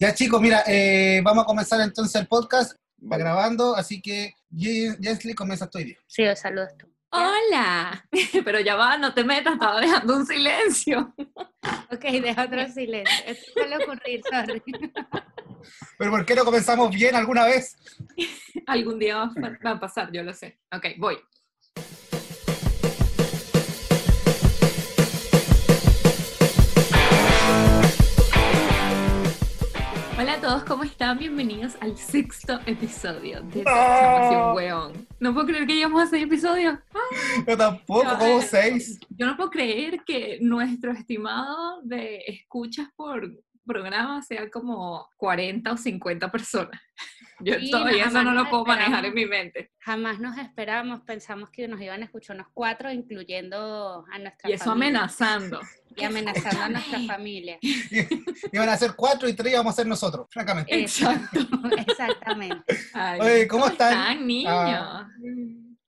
Ya chicos, mira, eh, vamos a comenzar entonces el podcast. Va grabando, así que Jensly comienza tu idea. Sí, os saludo tú. Hola, pero ya va, no te metas, estaba dejando un silencio. Ok, deja otro silencio. Esto suele ocurrir, sorry. Pero ¿por qué no comenzamos bien alguna vez? Algún día va a- va a pasar, yo lo sé. Ok, voy. Hola a todos, ¿cómo están? Bienvenidos al sexto episodio de Transformación Weón. No puedo creer que llegamos a seis episodios. Yo tampoco, No, como eh, seis. Yo no puedo creer que nuestro estimado de escuchas por programa sea como 40 o 50 personas. Yo Sí, todavía no, eso no jamás lo nos puedo manejar en esperamos. mi mente. Jamás nos esperábamos, pensamos que nos iban a escuchar unos cuatro, incluyendo a nuestra Y eso familia. amenazando. Y amenazando a nuestra familia. Iban a ser cuatro y tres íbamos a ser nosotros, francamente. Exacto. Exactamente. Ay, Oye, ¿cómo están? niños?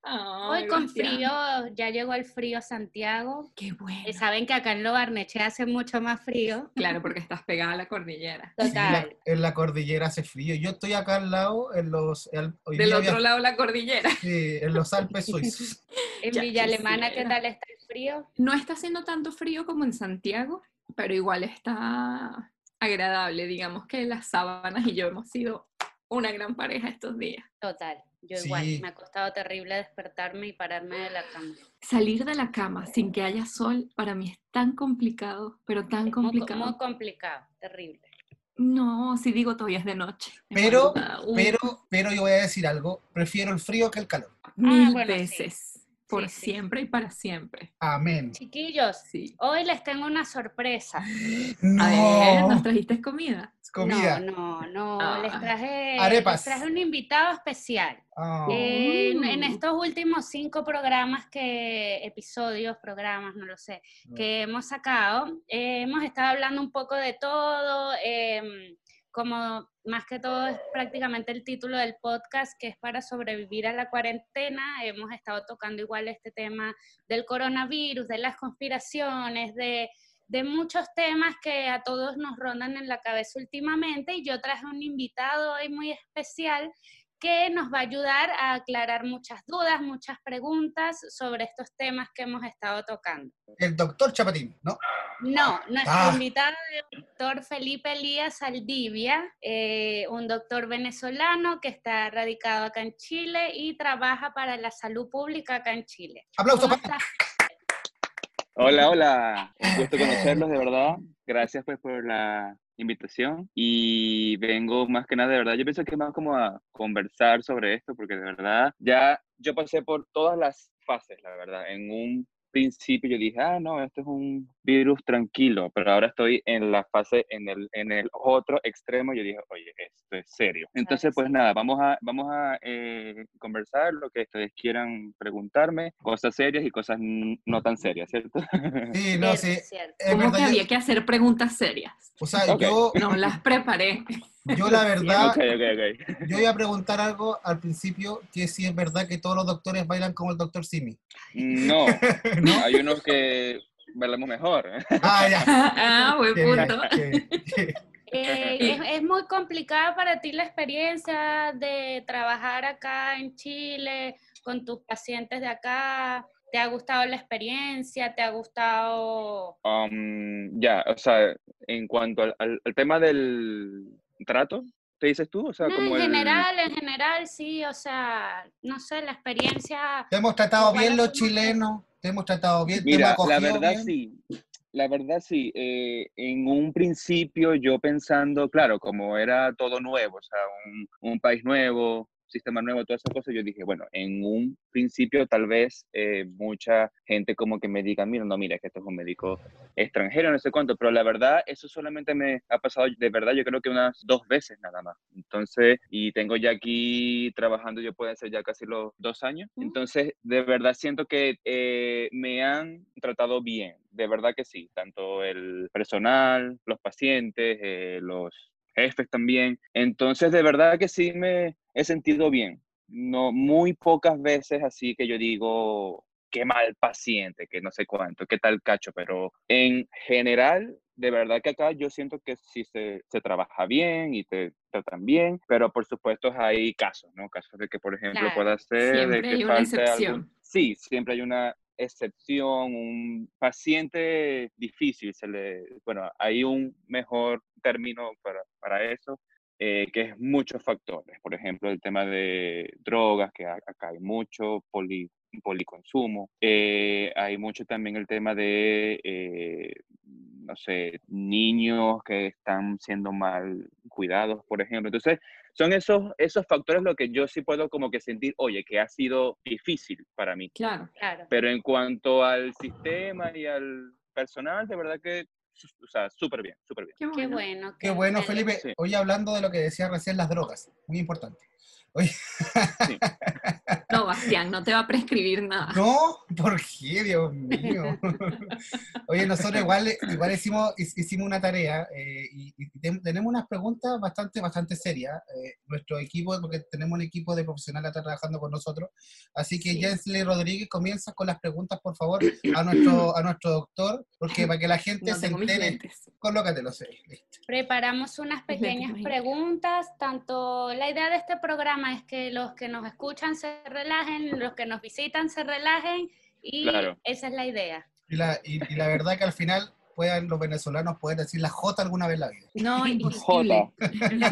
Ah. Hoy con frío, ya llegó el frío Santiago. Qué bueno. Eh, Saben que acá en Lo Barneche hace mucho más frío. Claro, porque estás pegada a la cordillera. Sí, Total. la- en la cordillera hace frío. Yo estoy acá al lado, en los, el- hoy Del otro lado la cordillera. sí, en los Alpes suizos. En Ya Villa Alemana, ¿qué tal está el frío? No está haciendo tanto frío como en Santiago, pero igual está agradable. Digamos que las sábanas y yo hemos sido una gran pareja estos días. Total. Yo Sí. igual. Me ha costado terrible despertarme y pararme de la cama. Salir de la cama sin que haya sol para mí es tan complicado, pero tan Es muy, complicado. muy complicado, terrible. No, si digo todavía es de noche. Pero, pero, pero yo voy a decir algo. Prefiero el frío que el calor. mil Ah, bueno, sí. Por Sí, sí. siempre y para siempre. Amén. Chiquillos, Sí. hoy les tengo una sorpresa. A ver, No. ¿nos trajiste comida? Comida. No, no, no. Ah. Les traje, Arepas. les traje un invitado especial. Ah. Eh, en, en Uh. estos últimos cinco programas que, episodios, programas, no lo sé, que hemos sacado, eh, hemos estado hablando un poco de todo, em, como más que todo es prácticamente el título del podcast, que es para sobrevivir a la cuarentena. Hemos estado tocando igual este tema del coronavirus, de las conspiraciones, de, de muchos temas que a todos nos rondan en la cabeza últimamente. Y yo traje un invitado hoy muy especial que nos va a ayudar a aclarar muchas dudas, muchas preguntas sobre estos temas que hemos estado tocando. El doctor Chapatín, ¿no? No, nuestro Ah. invitado es el doctor Felipe Elías Saldivia, eh, un doctor venezolano que está radicado acá en Chile y trabaja para la salud pública acá en Chile. Aplausos. Hola, hola. Un gusto conocerlos, de verdad. Gracias pues por la invitación y vengo más que nada, de verdad, yo pienso que más como a conversar sobre esto porque de verdad ya yo pasé por todas las fases, la verdad. En un principio yo dije, ah, no, esto es un virus tranquilo, pero ahora estoy en la fase, en el, en el otro extremo, yo dije, oye, esto es serio. Entonces, pues sí. nada, vamos a, vamos a eh, conversar lo que ustedes quieran preguntarme, cosas serias y cosas no tan serias, ¿cierto? Sí, no, sí. Como verdad, que yo- había que hacer preguntas serias. o sea, Ok. yo, No las preparé. yo la verdad, ok, ok, ok. yo iba a preguntar algo al principio, que si es verdad que todos los doctores bailan como el doctor Simi. No, ¿No? hay unos que bailamos mejor. Ah, ya. ah, buen punto. Eh, es, es muy complicada para ti la experiencia de trabajar acá en Chile con tus pacientes de acá. ¿Te ha gustado la experiencia? ¿Te ha gustado? Um, ya, o sea, en cuanto al, al- al tema del trato, ¿te dices tú? O sea, No, como en el- general, en general, sí, o sea, no sé, la experiencia. Te hemos tratado bien los chilenos, te hemos tratado bien, te Mira, la verdad bien. sí, la verdad sí. eh, en un principio yo pensando, claro, como era todo nuevo, o sea, un, un país nuevo, sistema nuevo, todas esas cosas, yo dije, bueno, en un principio tal vez eh, mucha gente como que me diga, mira, no, mira, que esto es un médico extranjero, no sé cuánto, pero la verdad, eso solamente me ha pasado, de verdad, yo creo que unas dos veces nada más. Entonces, y tengo ya aquí trabajando, yo pueden ser ya casi los dos años. Entonces, de verdad siento que eh, me han tratado bien, de verdad que sí, tanto el personal, los pacientes, eh, los jefes también. Entonces, de verdad que sí me he sentido bien. No, muy pocas veces así que yo digo, qué mal paciente, que no sé cuánto, qué tal cacho, pero en general de verdad que acá yo siento que sí se, se trabaja bien y te tratan bien, pero por supuesto hay casos, ¿no? Casos de que, por ejemplo, Claro, pueda ser Siempre de que hay una falte excepción. algún... Sí, siempre hay una excepción, un paciente difícil, se le, bueno, hay un mejor término para, para eso, eh, que es muchos factores. Por ejemplo, el tema de drogas, que a- acá hay mucho, poli, policonsumo. Eh, hay mucho también el tema de, eh, no sé, niños que están siendo mal cuidados, por ejemplo. Entonces, son esos, esos factores lo que yo sí puedo como que sentir, oye, que ha sido difícil para mí. Claro. Claro. Pero en cuanto al sistema y al personal, de verdad que, o sea, súper bien, súper bien. Qué Qué bueno. Qué bueno. Felipe. Sí. Hoy hablando de lo que decía recién, las drogas. Muy importante. Oye, No, Bastián, no te va a prescribir nada. no, ¿por qué, Dios mío? Oye, nosotros igual, igual hicimos, hic- hicimos una tarea eh, y, y tenemos unas preguntas bastante, bastante serias. Eh, nuestro equipo, porque tenemos un equipo de profesionales acá trabajando con nosotros. Así que Sí. Jensley Rodríguez comienza con las preguntas, por favor, a nuestro, a nuestro doctor, porque para que la gente No se entere, colócatelo, sí, listo. Preparamos unas pequeñas preguntas, tanto la idea de este programa es que los que nos escuchan se relajen, los que nos visitan se relajen y Claro. esa es la idea. Y la, y, y la verdad que al final puedan los venezolanos poder decir la J alguna vez en la vida. No, imposible.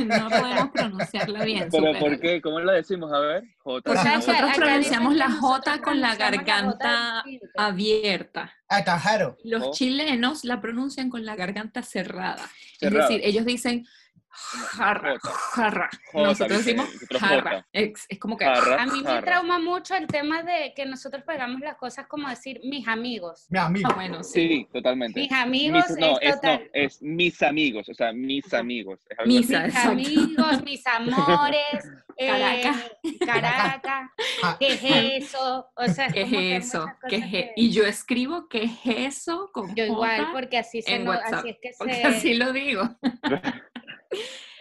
no podemos pronunciarla bien. Pero. ¿por qué? ¿Cómo la decimos? A ver, J. Porque sea, nosotros acá pronunciamos la J con la la garganta distinto. abierta. Atajaro. Los Oh. chilenos la pronuncian con la garganta cerrada. Cerrada. Es decir, ellos dicen jarra, Jota. jarra. Jota, Nosotros decimos jarra. Es, es como que Jarra, A mí me jarra. trauma mucho el tema de que nosotros pegamos las cosas como decir mis amigos. Mi amigo. Ah, bueno, sí. Sí, totalmente. Mis amigos Mis- no, es es, no, total. es mis amigos, o sea, mis amigos. Es mis amigos, mis amores, eh, Caracas. Caracas, Ja, ¿qué es eso? O sea, ¿Qué como que es eso? ¿Qué es que- e- Y yo escribo ¿qué es eso? Con Yo igual, porque así se en no- WhatsApp, así es que porque se así lo digo.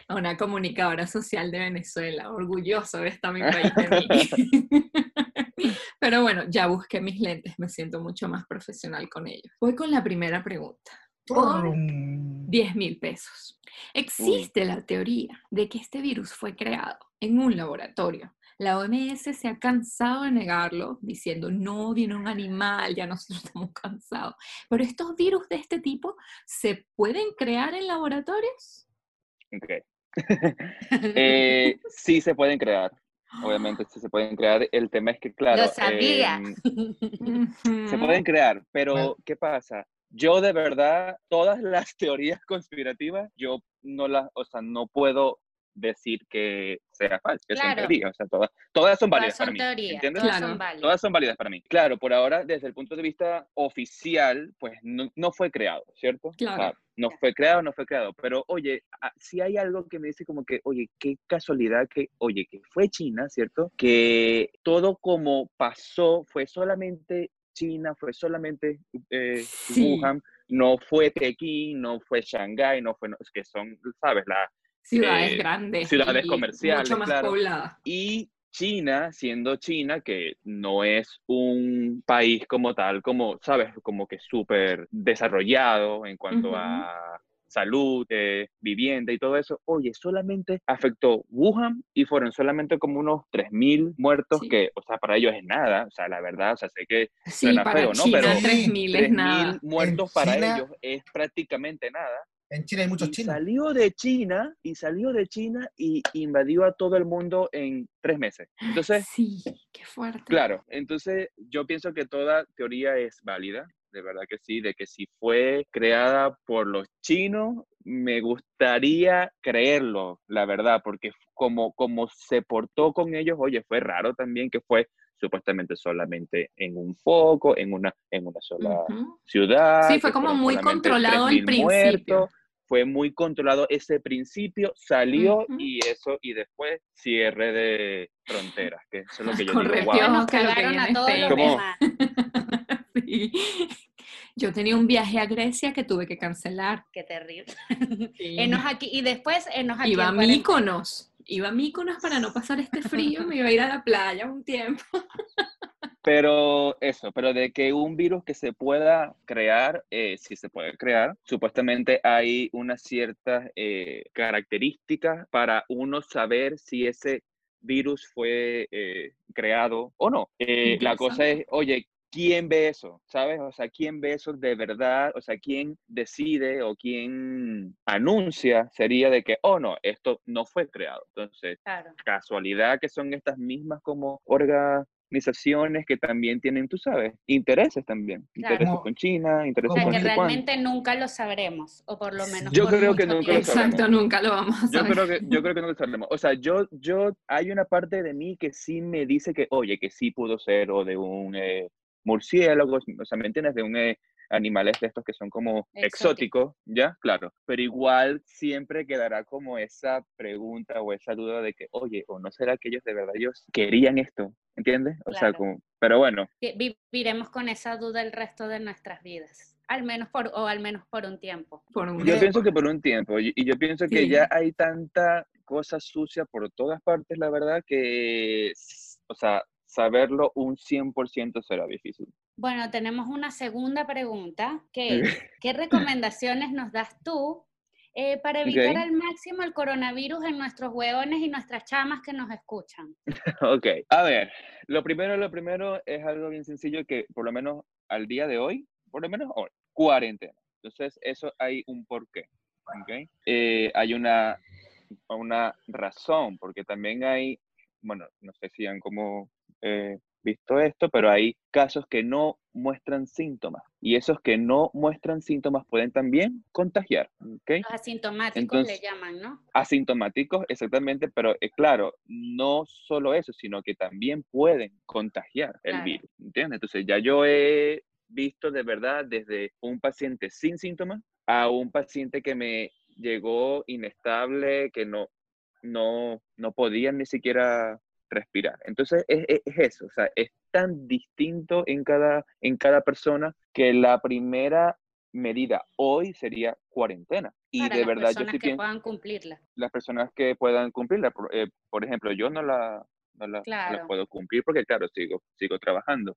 Una comunicadora social de Venezuela, orgulloso de esta mi país de mí. Pero bueno, ya busqué mis lentes, me siento mucho más profesional con ellos. Voy con la primera pregunta. Por Trum. 10 mil pesos. Existe la teoría de que este virus fue creado en un laboratorio. La OMS se ha cansado de negarlo, diciendo, no, viene un animal, ya nosotros estamos cansados. Pero estos virus de este tipo se pueden crear en laboratorios. Ok. Eh, sí se pueden crear, obviamente sí se pueden crear. El tema es que, claro, Lo sabía. em, se pueden crear, pero. ¿qué pasa? Yo de verdad, todas las teorías conspirativas, yo no las, o sea, no puedo decir que sea falso, que Claro. teorías, o sea, todas, todas son válidas Todas para son mí, teorías, ¿entiendes? todas Claro. son válidas. Todas son válidas para mí. Claro, por ahora, desde el punto de vista oficial, pues no, no fue creado, ¿cierto? O sea, Claro. no fue creado, no fue creado. Pero, oye, si hay algo que me dice como que, oye, qué casualidad que, oye, que fue China, ¿cierto? Que todo como pasó fue solamente China, fue solamente eh, Sí. Wuhan, no fue Pekín, no fue Shanghái, no fue, no- es que son, ¿sabes? La, Ciudades eh, grandes. ciudades y comerciales, Mucho más claro. pobladas. y China, siendo China, que no es un país como tal, como, ¿sabes? Como que súper desarrollado en cuanto a salud, eh, vivienda y todo eso, oye, solamente afectó Wuhan y fueron solamente como unos 3.000 muertos, Sí. que, o sea, para ellos es nada, o sea, la verdad, o sea, sé que Sí, suena para feo, ¿no? China Pero 3.000 es 3.000 nada. muertos para China- ellos es prácticamente nada. En Chile hay muchos Y chinos. salió de China y salió de China y invadió a todo el mundo en tres meses. Entonces, Sí, qué fuerte. claro, entonces yo pienso que toda teoría es válida, de verdad que sí, de que si fue creada por los chinos, me gustaría creerlo, la verdad, porque como, como se portó con ellos, oye, fue raro también que fue supuestamente solamente en un foco, en una, en una sola Ujú. ciudad. Sí, fue como muy controlado al 3.000 principio. muertos, Fue muy controlado ese principio, salió y eso, y después cierre de fronteras, que eso es lo que yo Correcto. digo, wow. Yo tenía un viaje a Grecia que tuve que cancelar. Qué terrible. Sí. Enos aquí, y después enos aquí. Iba a. Míconos. Iba a Míconos para no pasar este frío, me iba a ir a la playa un tiempo. Pero eso, pero de que un virus que se pueda crear, eh, si se puede crear, supuestamente hay unas ciertas eh, características para uno saber si ese virus fue eh, creado o no. Eh, la cosa es, oye, ¿quién ve eso? ¿Sabes? O sea, ¿quién ve eso de verdad? O sea, ¿quién decide o quién anuncia sería de que, oh no, esto no fue creado? Entonces, Claro. casualidad que son estas mismas como organizaciones que también tienen, tú sabes, intereses también. Claro. Intereses con China, O intereses sea, con que realmente nunca lo sabremos, o por lo menos. Yo por creo que nunca lo tiempo. Exacto, nunca lo vamos a Yo saber. creo que, yo creo que no lo sabemos. O sea, yo, yo, hay una parte de mí que sí me dice que, oye, que sí pudo ser o de un eh, murciélago, o sea, ¿me entiendes? De un eh, animales de estos que son como Exótico. exóticos, ¿ya? Claro. Pero igual siempre quedará como esa pregunta o esa duda de que, oye, ¿o no será que ellos de verdad ellos querían esto? ¿Entiendes? O sea, Claro. como, pero bueno, Vi- Viviremos con esa duda el resto de nuestras vidas, al menos por, o al menos por un tiempo. Por un Yo pienso que por un tiempo, y y yo pienso que Sí. ya hay tanta cosa sucia por todas partes, la verdad, que, o sea, saberlo un 100% será difícil. Bueno, tenemos una segunda pregunta, que es, ¿qué recomendaciones nos das tú eh, para evitar Ok. al máximo el coronavirus en nuestros huevones y nuestras chamas que nos escuchan? Ok, a ver, lo primero, lo primero es algo bien sencillo que por lo menos al día de hoy, por lo menos hoy, cuarentena. Entonces, eso hay un porqué, ¿ok? Eh, hay una, una razón, porque también hay, bueno, no sé si han como eh, visto esto, pero hay casos que no muestran síntomas y esos que no muestran síntomas pueden también contagiar, ¿ok? Los asintomáticos Entonces- le llaman, ¿no? asintomáticos, exactamente, pero eh, claro, no solo eso, sino que también pueden contagiar el Claro. virus, ¿entiendes? Entonces ya yo he visto de verdad desde un paciente sin síntomas a un paciente que me llegó inestable, que no, no, no podía ni siquiera respirar. Entonces es, es- es eso, o sea, es tan distinto en cada, en cada persona que la primera medida hoy sería cuarentena. Y Para de las verdad yo personas sí que pienso puedan cumplirla. las personas que puedan cumplirla. Por, eh, por ejemplo, yo no la, no la, no la Claro. puedo cumplir porque, claro, sigo, sigo trabajando.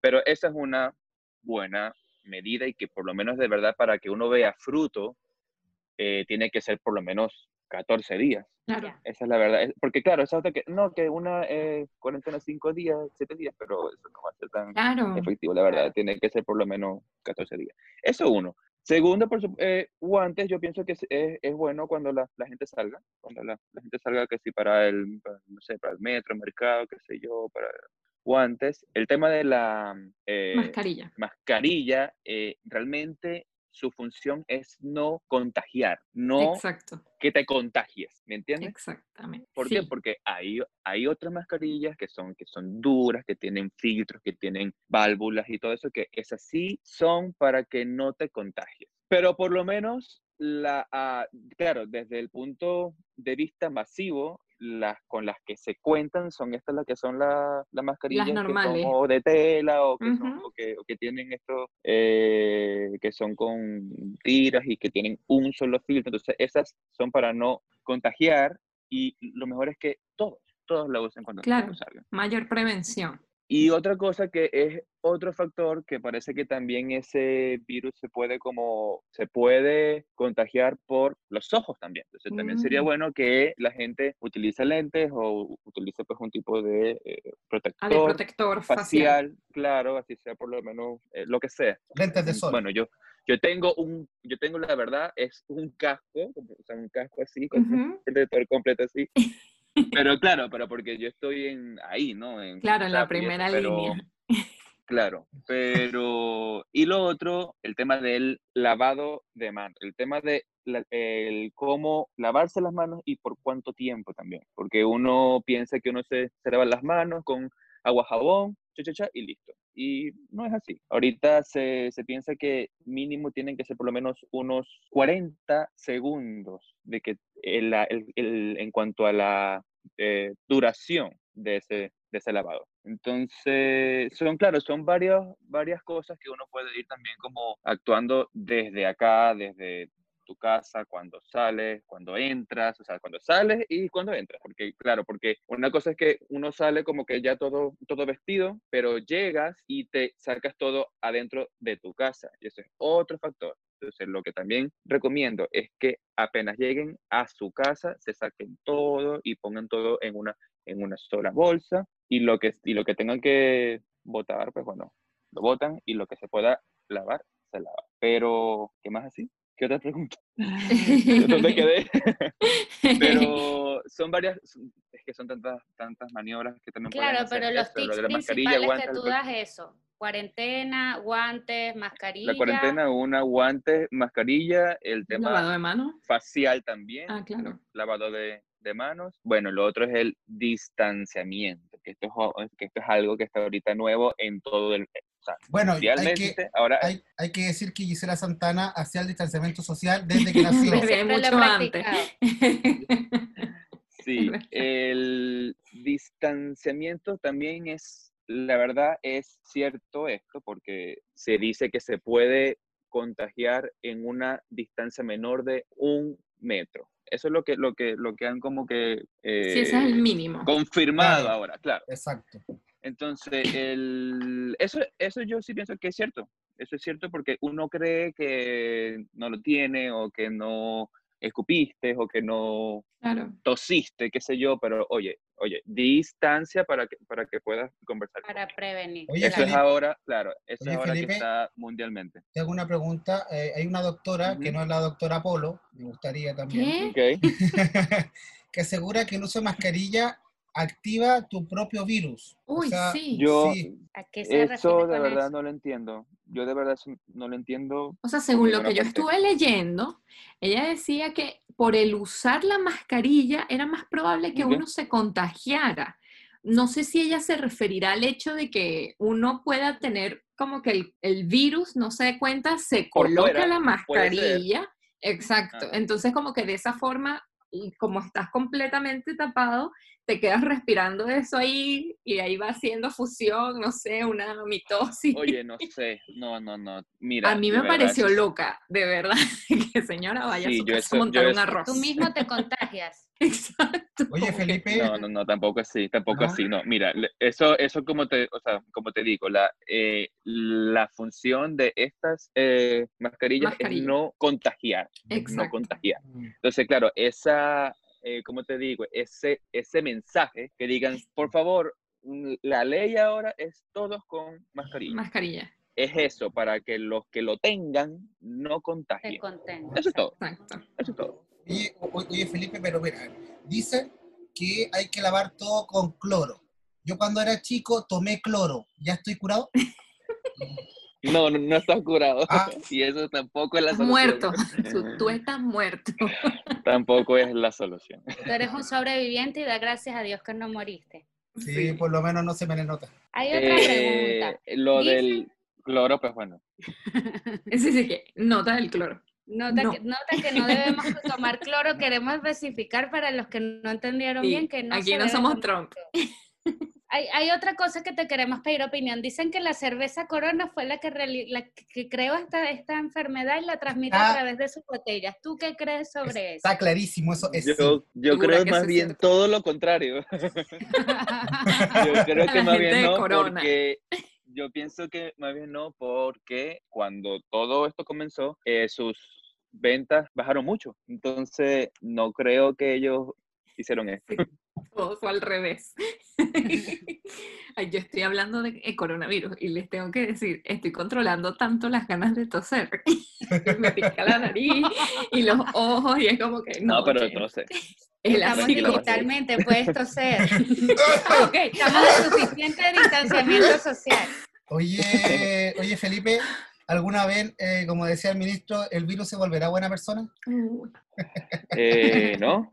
Pero esa es una buena medida y que por lo menos de verdad para que uno vea fruto, eh, tiene que ser por lo menos 14 días. Claro. Esa es la verdad. Porque claro, esa otra que, no, que una eh, cuarentena 5 días, 7 días, pero eso no va a ser tan Claro. efectivo, la verdad. Claro. Tiene que ser por lo menos 14 días. Eso uno. Segundo, por su- eh, guantes, yo pienso que es, es- es bueno cuando la, la gente salga, cuando la, la gente salga que si para el, para, no sé, para el metro, mercado, qué sé yo, para guantes. El tema de la eh, Mascarilla. mascarilla, eh, realmente su función es no contagiar, no Exacto. que te contagies, ¿me entiendes? Exactamente. ¿Por Sí. qué? Porque hay, hay otras mascarillas que son, que son duras, que tienen filtros, que tienen válvulas y todo eso, que esas sí son para que no te contagies. Pero por lo menos, la, ah, claro, desde el punto de vista masivo, las con las que se cuentan son estas las que son la- las mascarillas que son o de tela o que, son- o que, o que tienen estos eh, que son con tiras y que tienen un solo filtro. Entonces, esas son para no contagiar y lo mejor es que todos, todos la usen cuando, Claro. Mayor prevención. Y otra cosa que es otro factor que parece que también ese virus se puede como, se puede contagiar por los ojos también. Entonces también sería Mm. bueno que la gente utilice lentes o utilice pues un tipo de eh, Ah, de protector protector facial. facial, claro, así sea por lo menos eh, lo que sea. Lentes de sol. Bueno, yo, yo tengo un, yo tengo la verdad, es un casco, o sea, un casco así, con un Ujú. protector completo así. Pero claro, pero porque yo estoy en ahí, ¿no? En Claro, en la eso, primera pero- línea. Claro, pero y lo otro, el tema del lavado de manos, el tema de la- el cómo lavarse las manos y por cuánto tiempo también, porque uno piensa que uno se, se lava las manos con agua, jabón, cha, cha, cha, y listo. Y no es así. Ahorita se, se piensa que mínimo tienen que ser por lo menos unos 40 segundos de que el, el- en cuanto a la eh, duración de ese, de ese lavado. Entonces, son, claro, son varias, varias cosas que uno puede ir también como actuando desde acá, desde tu casa, cuando sales, cuando entras, o sea, cuando sales y cuando entras, porque claro, porque una cosa es que uno sale como que ya todo, todo vestido, pero llegas y te sacas todo adentro de tu casa, y ese es otro factor. Entonces, lo que también recomiendo es que apenas lleguen a su casa, se saquen todo y pongan todo en una, en una sola bolsa y lo que, y lo que tengan que botar, pues bueno, lo botan y lo que se pueda lavar, se lava. Pero, ¿qué más así? ¿Qué otra pregunta? ¿Dónde quedé? pero son varias, es que son tantas, tantas maniobras que también Claro, pueden pero hacer los lo tips mascarilla, principales guantes, que tú das eso. Cuarentena, guantes, mascarilla. La cuarentena, una, guantes, mascarilla, el tema Lavado de mano. facial también, Ah, claro. lavado de, de manos. Bueno, lo otro es el distanciamiento, que esto es, que esto es algo que está ahorita nuevo en todo el... O sea, Bueno, hay que, ahora hay, hay que decir que Gisela Santana hacía el distanciamiento social desde que nació. Desde mucho antes. Sí, el distanciamiento también es, la verdad, es cierto esto, porque se dice que se puede contagiar en una distancia menor de un metro. Eso es lo que, lo que, lo que han como que Sí, ese es el eh, mínimo. confirmado Claro. ahora, claro. Exacto. Entonces, el, eso, eso yo sí pienso que es cierto. Eso es cierto porque uno cree que no lo tiene o que no escupiste o que no Claro. tosiste, qué sé yo, pero oye, oye, distancia para que, para que puedas conversar. Para prevenir. Oye, eso Felipe. es ahora, claro, eso Oye, es ahora Felipe. que está mundialmente. Te hago una pregunta. eh, hay una doctora, que no es la doctora Polo, me gustaría también, ¿Qué? Que asegura que el uso de mascarilla activa tu propio virus. O Uy, sea, sí. Yo, Sí. ¿A qué se eso refiere de con verdad eso? no lo entiendo. Yo de verdad no lo entiendo. O sea, según lo que yo estuve leyendo, ella decía que por el usar la mascarilla era más probable que uno se contagiara. No sé si ella se referirá al hecho de que uno pueda tener como que el, el virus no se dé cuenta, se coloca fuera, la mascarilla. Exacto. Ah. Entonces como que de esa forma, y como estás completamente tapado, te quedas respirando eso ahí y ahí va haciendo fusión, no sé, una mitosis. Oye, no sé, no, no, no. Mira, A mí me verdad, pareció loca, de verdad, que señora vaya Sí, a su casa eso- montar un arroz. Tú mismo te contagias. Exacto. Oye, Felipe, No, no, no, tampoco así, tampoco ¿No? así, no. Mira, eso, eso como te, o sea, como te digo, la, eh, la función de estas eh, mascarillas Mascarilla. es no contagiar, no Exacto. contagiar. Mm, Entonces, claro, esa, eh, como te digo, ese, ese mensaje que digan, por favor, mm, la ley ahora es todos con mascarilla. Mascarilla. Es eso, para que los que lo tengan no contagien. Eso es todo, Exacto. eso es todo. Oye, oye, Felipe, pero mira, dicen que hay que lavar todo con cloro. Yo cuando era chico tomé cloro. ¿Ya estoy curado? No, no, no estás curado. Ah. Y eso tampoco es la solución. muerto. Tú- estás muerto. Tampoco es la solución. Tú eres un sobreviviente y da gracias a Dios que no moriste. Sí, Sí. por lo menos no se me le nota. Hay otra Eh, pregunta. lo Dicen- del cloro, pues bueno. Sí, sí, que nota del cloro. Nota, no. que, nota que no debemos tomar cloro. Queremos especificar para los que no entendieron Sí, bien que no aquí se no debe somos tomar Trump. Hay, hay otra cosa que te queremos pedir opinión. Dicen que la cerveza Corona fue la que, la que creó esta, esta enfermedad y la transmite Ah. a través de sus botellas. ¿Tú qué crees sobre eso? Está clarísimo, eso es Yo, yo creo que más bien cierto. todo lo contrario. Yo creo que más bien no, porque yo pienso que más bien no, porque cuando todo esto comenzó, eh, sus ventas bajaron mucho. Entonces, no creo que ellos hicieron esto. Todo fue al revés. Yo estoy hablando de eh, coronavirus y les tengo que decir, estoy controlando tanto las ganas de toser. Me pica la nariz y los ojos y es como que no, No, pero el Estamos digitalmente, puedes toser. Ah, ok. Estamos en suficiente distanciamiento social. Oye, oye, Felipe, ¿alguna vez, eh, como decía el ministro, el virus se volverá buena persona? Eh, no,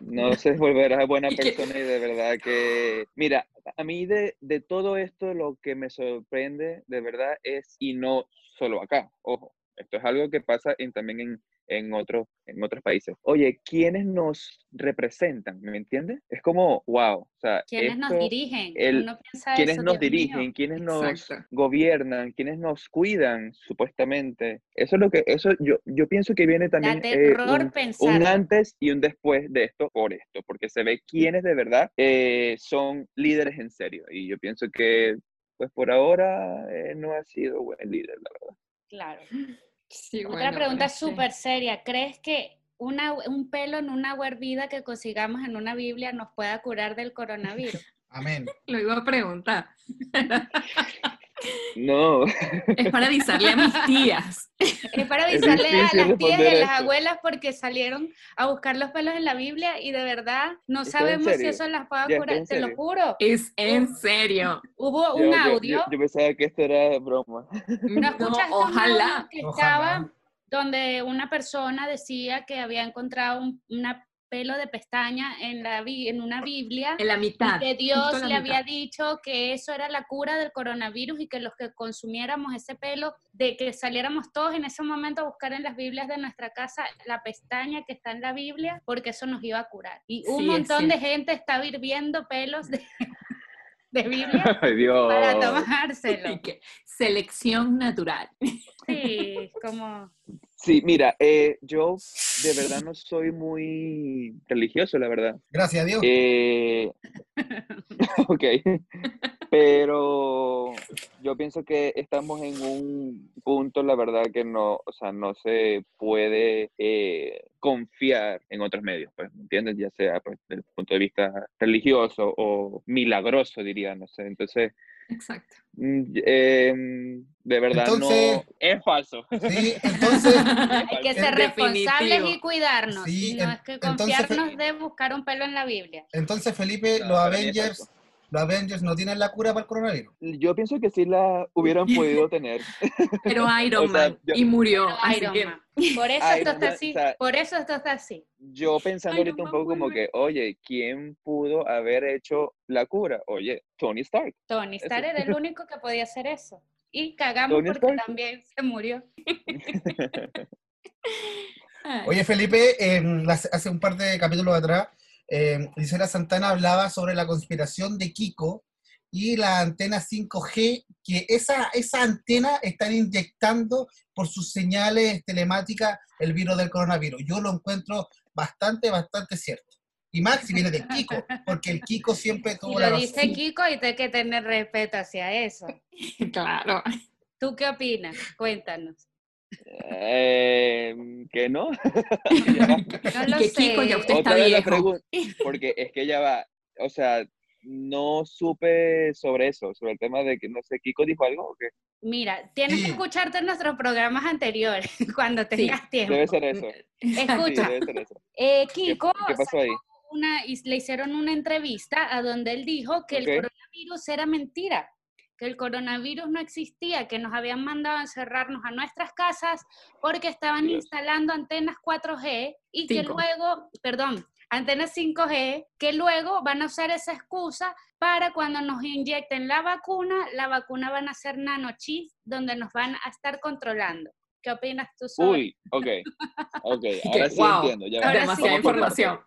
no se volverá buena persona y de verdad que, mira, a mí de, de todo esto lo que me sorprende de verdad es, y no solo acá, ojo, esto es algo que pasa en, también en, en, otro, en otros países. Oye, ¿quiénes nos representan? ¿Me entiendes? Es como, wow. O sea, ¿Quiénes nos esto- dirigen? el- Uno piensa ¿Quiénes eso, nos Dios mío. dirigen? ¿Quiénes nos Exacto. gobiernan? ¿Quiénes nos cuidan, supuestamente? Eso es lo que, eso yo, yo pienso que viene también eh, terror un, un antes y un después de esto por esto, porque se ve quiénes de verdad eh, son líderes en serio. Y yo pienso que, pues por ahora, eh, no ha sido buen líder, la verdad. Claro. Sí, Otra bueno, pregunta súper seria. ¿Crees que una, un pelo en una agua hervida que consigamos en una Biblia nos pueda curar del coronavirus? Amén. Lo iba a preguntar. No, Es para avisarle a mis tías. Es para Es avisarle a las tías y a las esto. abuelas porque salieron a buscar los pelos en la Biblia y de verdad no ¿Está en sabemos si eso las pueda ¿Ya está curar. Te lo juro. Es en serio. Hubo yo, un yo- audio. yo pensaba que esto era broma. ¿No No, escuchaste un ojalá. audio que Ojalá. estaba donde una persona decía que había encontrado un una pelo de pestaña en, la, en una Biblia En la y mitad. que justo Dios le había dicho que eso era la cura del coronavirus y que los que consumiéramos ese pelo, de que saliéramos todos en ese momento a buscar en las Biblias de nuestra casa la pestaña que está en la Biblia, porque eso nos iba a curar. Y un Sí, montón de gente está hirviendo pelos de, de Biblia Ay, Dios. para tomárselo. Y que selección natural. Sí, como... Sí, mira, eh, yo de verdad no soy muy religioso, la verdad. Gracias a Dios. Eh, ok, pero yo pienso que estamos en un punto, la verdad, que no, o sea, no se puede eh, confiar en otros medios, pues, ¿me entiendes? Ya sea pues, desde el punto de vista religioso o milagroso, diría, no sé. Entonces, Exacto. eh, de verdad Entonces- no, es falso. Sí, entonces, Hay que ser responsables definitivo. y cuidarnos. Sí, y no en- es que entonces, confiarnos de buscar un pelo en la Biblia. entonces Felipe, No, los Avengers. Los Avengers no tienen la cura para el coronavirus. Yo pienso que sí la hubieran podido tener. Pero Iron O sea, Man yo- y murió. Iron que- Man. Por eso esto está Man, así. o sea, Por eso esto está así. Yo pensando Iron ahorita un Man poco como que, oye, ¿quién pudo haber hecho la cura? Oye, Tony Stark. Tony Eso. Stark era el único que podía hacer eso. Y cagamos Tony porque Stark. también se murió. Oye, Felipe, hace un par de capítulos atrás, Gisela Santana hablaba sobre la conspiración de Kiko y la antena 5G, que esa, esa antena están inyectando por sus señales telemáticas el virus del coronavirus. Yo lo encuentro bastante, bastante cierto. Y más si viene de Kiko, porque el Kiko siempre Y tuvo la lo razón. dice Kiko y hay que tener respeto hacia eso. Claro. ¿Tú qué opinas? Cuéntanos. Eh, que no. No lo que sé. Kiko, ya usted está Otra la viejo. pregunta, porque es que ya va, o sea, no supe sobre eso, sobre el tema de que, no sé, Kiko dijo algo o qué? Mira, tienes Sí. que escucharte nuestros programas anteriores cuando tengas tiempo. Debe ser eso. Sí, Escucha, debe ser eso. eh, ¿Qué, Kiko qué pasó ahí? una, le hicieron una entrevista a donde él dijo que Ok. el coronavirus era mentira, que el coronavirus no existía, que nos habían mandado a encerrarnos a nuestras casas porque estaban Dios. instalando antenas 4G y que luego, perdón, antenas 5G, que luego van a usar esa excusa para cuando nos inyecten la vacuna, la vacuna van a ser nanochips donde nos van a estar controlando. ¿Qué opinas tú sobre Uy, ok, ok, ahora sí wow, entiendo. Ya. Ahora por información.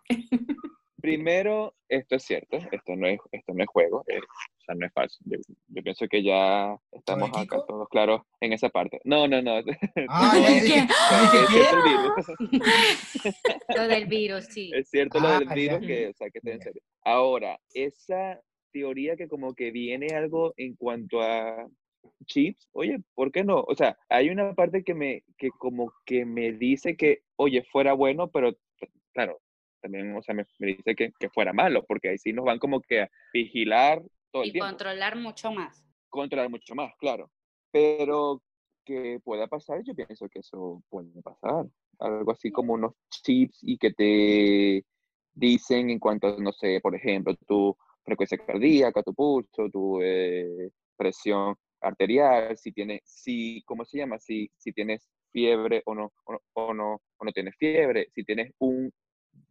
Primero, esto es cierto, esto no es, esto no es juego, eh, o sea, no es falso. Yo, yo pienso que ya estamos acá todos claros en esa parte. No, no, no. Ah, es virus. lo del virus? Sí. Es cierto lo del Ah, virus, ya. que, o sea, que esté en serio. Ahora, esa teoría que como que viene algo en cuanto a chips, oye, ¿por qué no? O sea, hay una parte que me, que como que me dice que, oye, fuera bueno, pero claro, también, o sea, me, me dice que, que fuera malo, porque ahí sí nos van como que a vigilar todo el y controlar mucho más. controlar mucho más, claro. Pero que pueda pasar, yo pienso que eso puede pasar. Algo así como unos chips y que te dicen en cuanto, a, no sé, por ejemplo, tu frecuencia cardíaca, tu pulso, tu eh, presión arterial, si tienes, si, ¿cómo se llama? Si, si tienes fiebre o no, o no, o no, o no tienes fiebre, si tienes un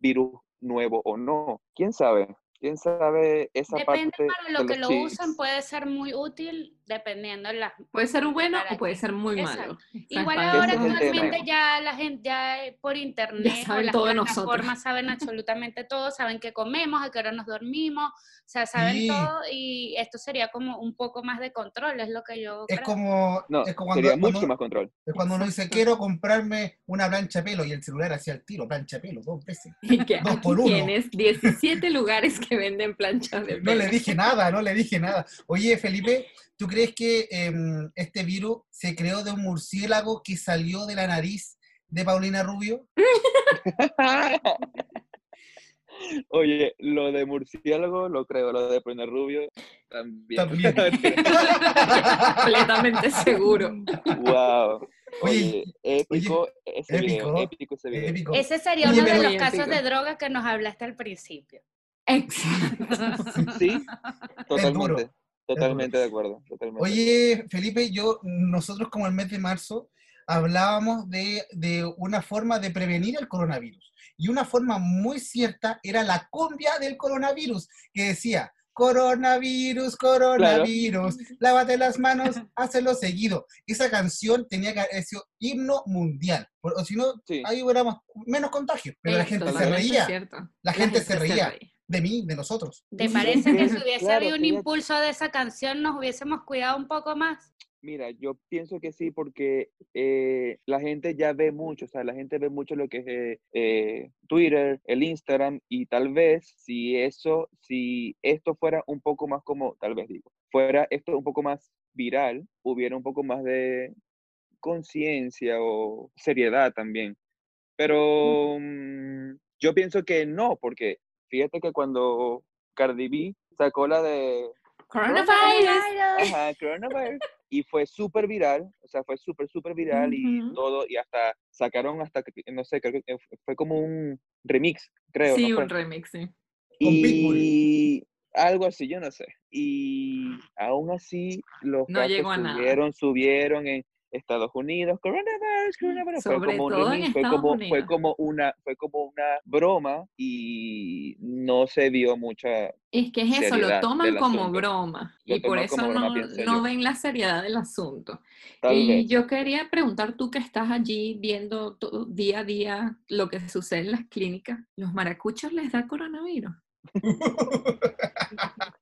virus nuevo o no. ¿Quién sabe? Quién sabe esa Depende parte para lo de que lo usan, puede ser muy útil dependiendo de las... Puede ser bueno para o puede ser muy Exacto. malo. O Igual ahora es actualmente ya la gente ya eh, por internet o saben las todo de nosotros. plataformas saben absolutamente todo, saben qué comemos, a qué hora nos dormimos, o sea, saben Sí. todo y esto sería como un poco más de control, es lo que yo Es creo. como, No, es como sería cuando, mucho cuando- más control. es cuando uno dice, quiero comprarme una plancha de pelo y el celular hacía el tiro, plancha de pelo, dos veces. Y que Dos por uno. tienes 17 lugares que venden planchas de No pelo. le dije nada, no le dije nada. Oye, Felipe, ¿tú crees que em, este virus se creó de un murciélago que salió de la nariz de Paulina Rubio? Oye, lo de murciélago lo creo, lo de Pene Rubio también. También. Completamente seguro. wow. Oye, Oye, épico ese video, épico, épico ese video. Épico. Ese sería Oye, uno de los casos épico. de droga que nos hablaste al principio. Exacto. Sí, totalmente. Totalmente de acuerdo. Totalmente. Oye, Felipe, yo, nosotros como el mes de marzo hablábamos de, de una forma de prevenir el coronavirus. Y una forma muy cierta era la cumbia del coronavirus, que decía, coronavirus, coronavirus, lávate las manos, hazlo seguido. Esa canción tenía que haber sido himno mundial, o si no, Sí. ahí hubiéramos menos contagios, pero la gente se reía. La gente se reía. reía. De mí, de nosotros. ¿Te parece que si hubiese claro, habido un impulso de esa canción nos hubiésemos cuidado un poco más? Mira, yo pienso que sí, porque eh, la gente ya ve mucho, o sea, la gente ve mucho lo que es eh, eh, Twitter, el Instagram, y tal vez si eso, si esto fuera un poco más como, tal vez digo, fuera esto un poco más viral, hubiera un poco más de conciencia o seriedad también. Pero mm, yo pienso que no, porque fíjate que cuando Cardi B sacó la de Coronavirus. Ajá, coronavirus. Y fue súper viral, o sea, fue súper, súper viral y todo, y hasta sacaron hasta, que- no sé, creo que eh, fue como un remix, creo. Sí, un remix, sí. Y algo así, yo no sé. Y aún así, los No casos llegó a nada. subieron, subieron en Estados Unidos, coronavirus, coronavirus. Fue como un en fue como, fue como una, fue como una broma y no se vio mucha Es que es eso, lo toman como asunto. broma Lo y por eso broma, no, no ven la seriedad del asunto. Tal y vez. yo quería preguntar, tú que estás allí viendo todo, día a día lo que sucede en las clínicas, ¿los maracuchos les da coronavirus?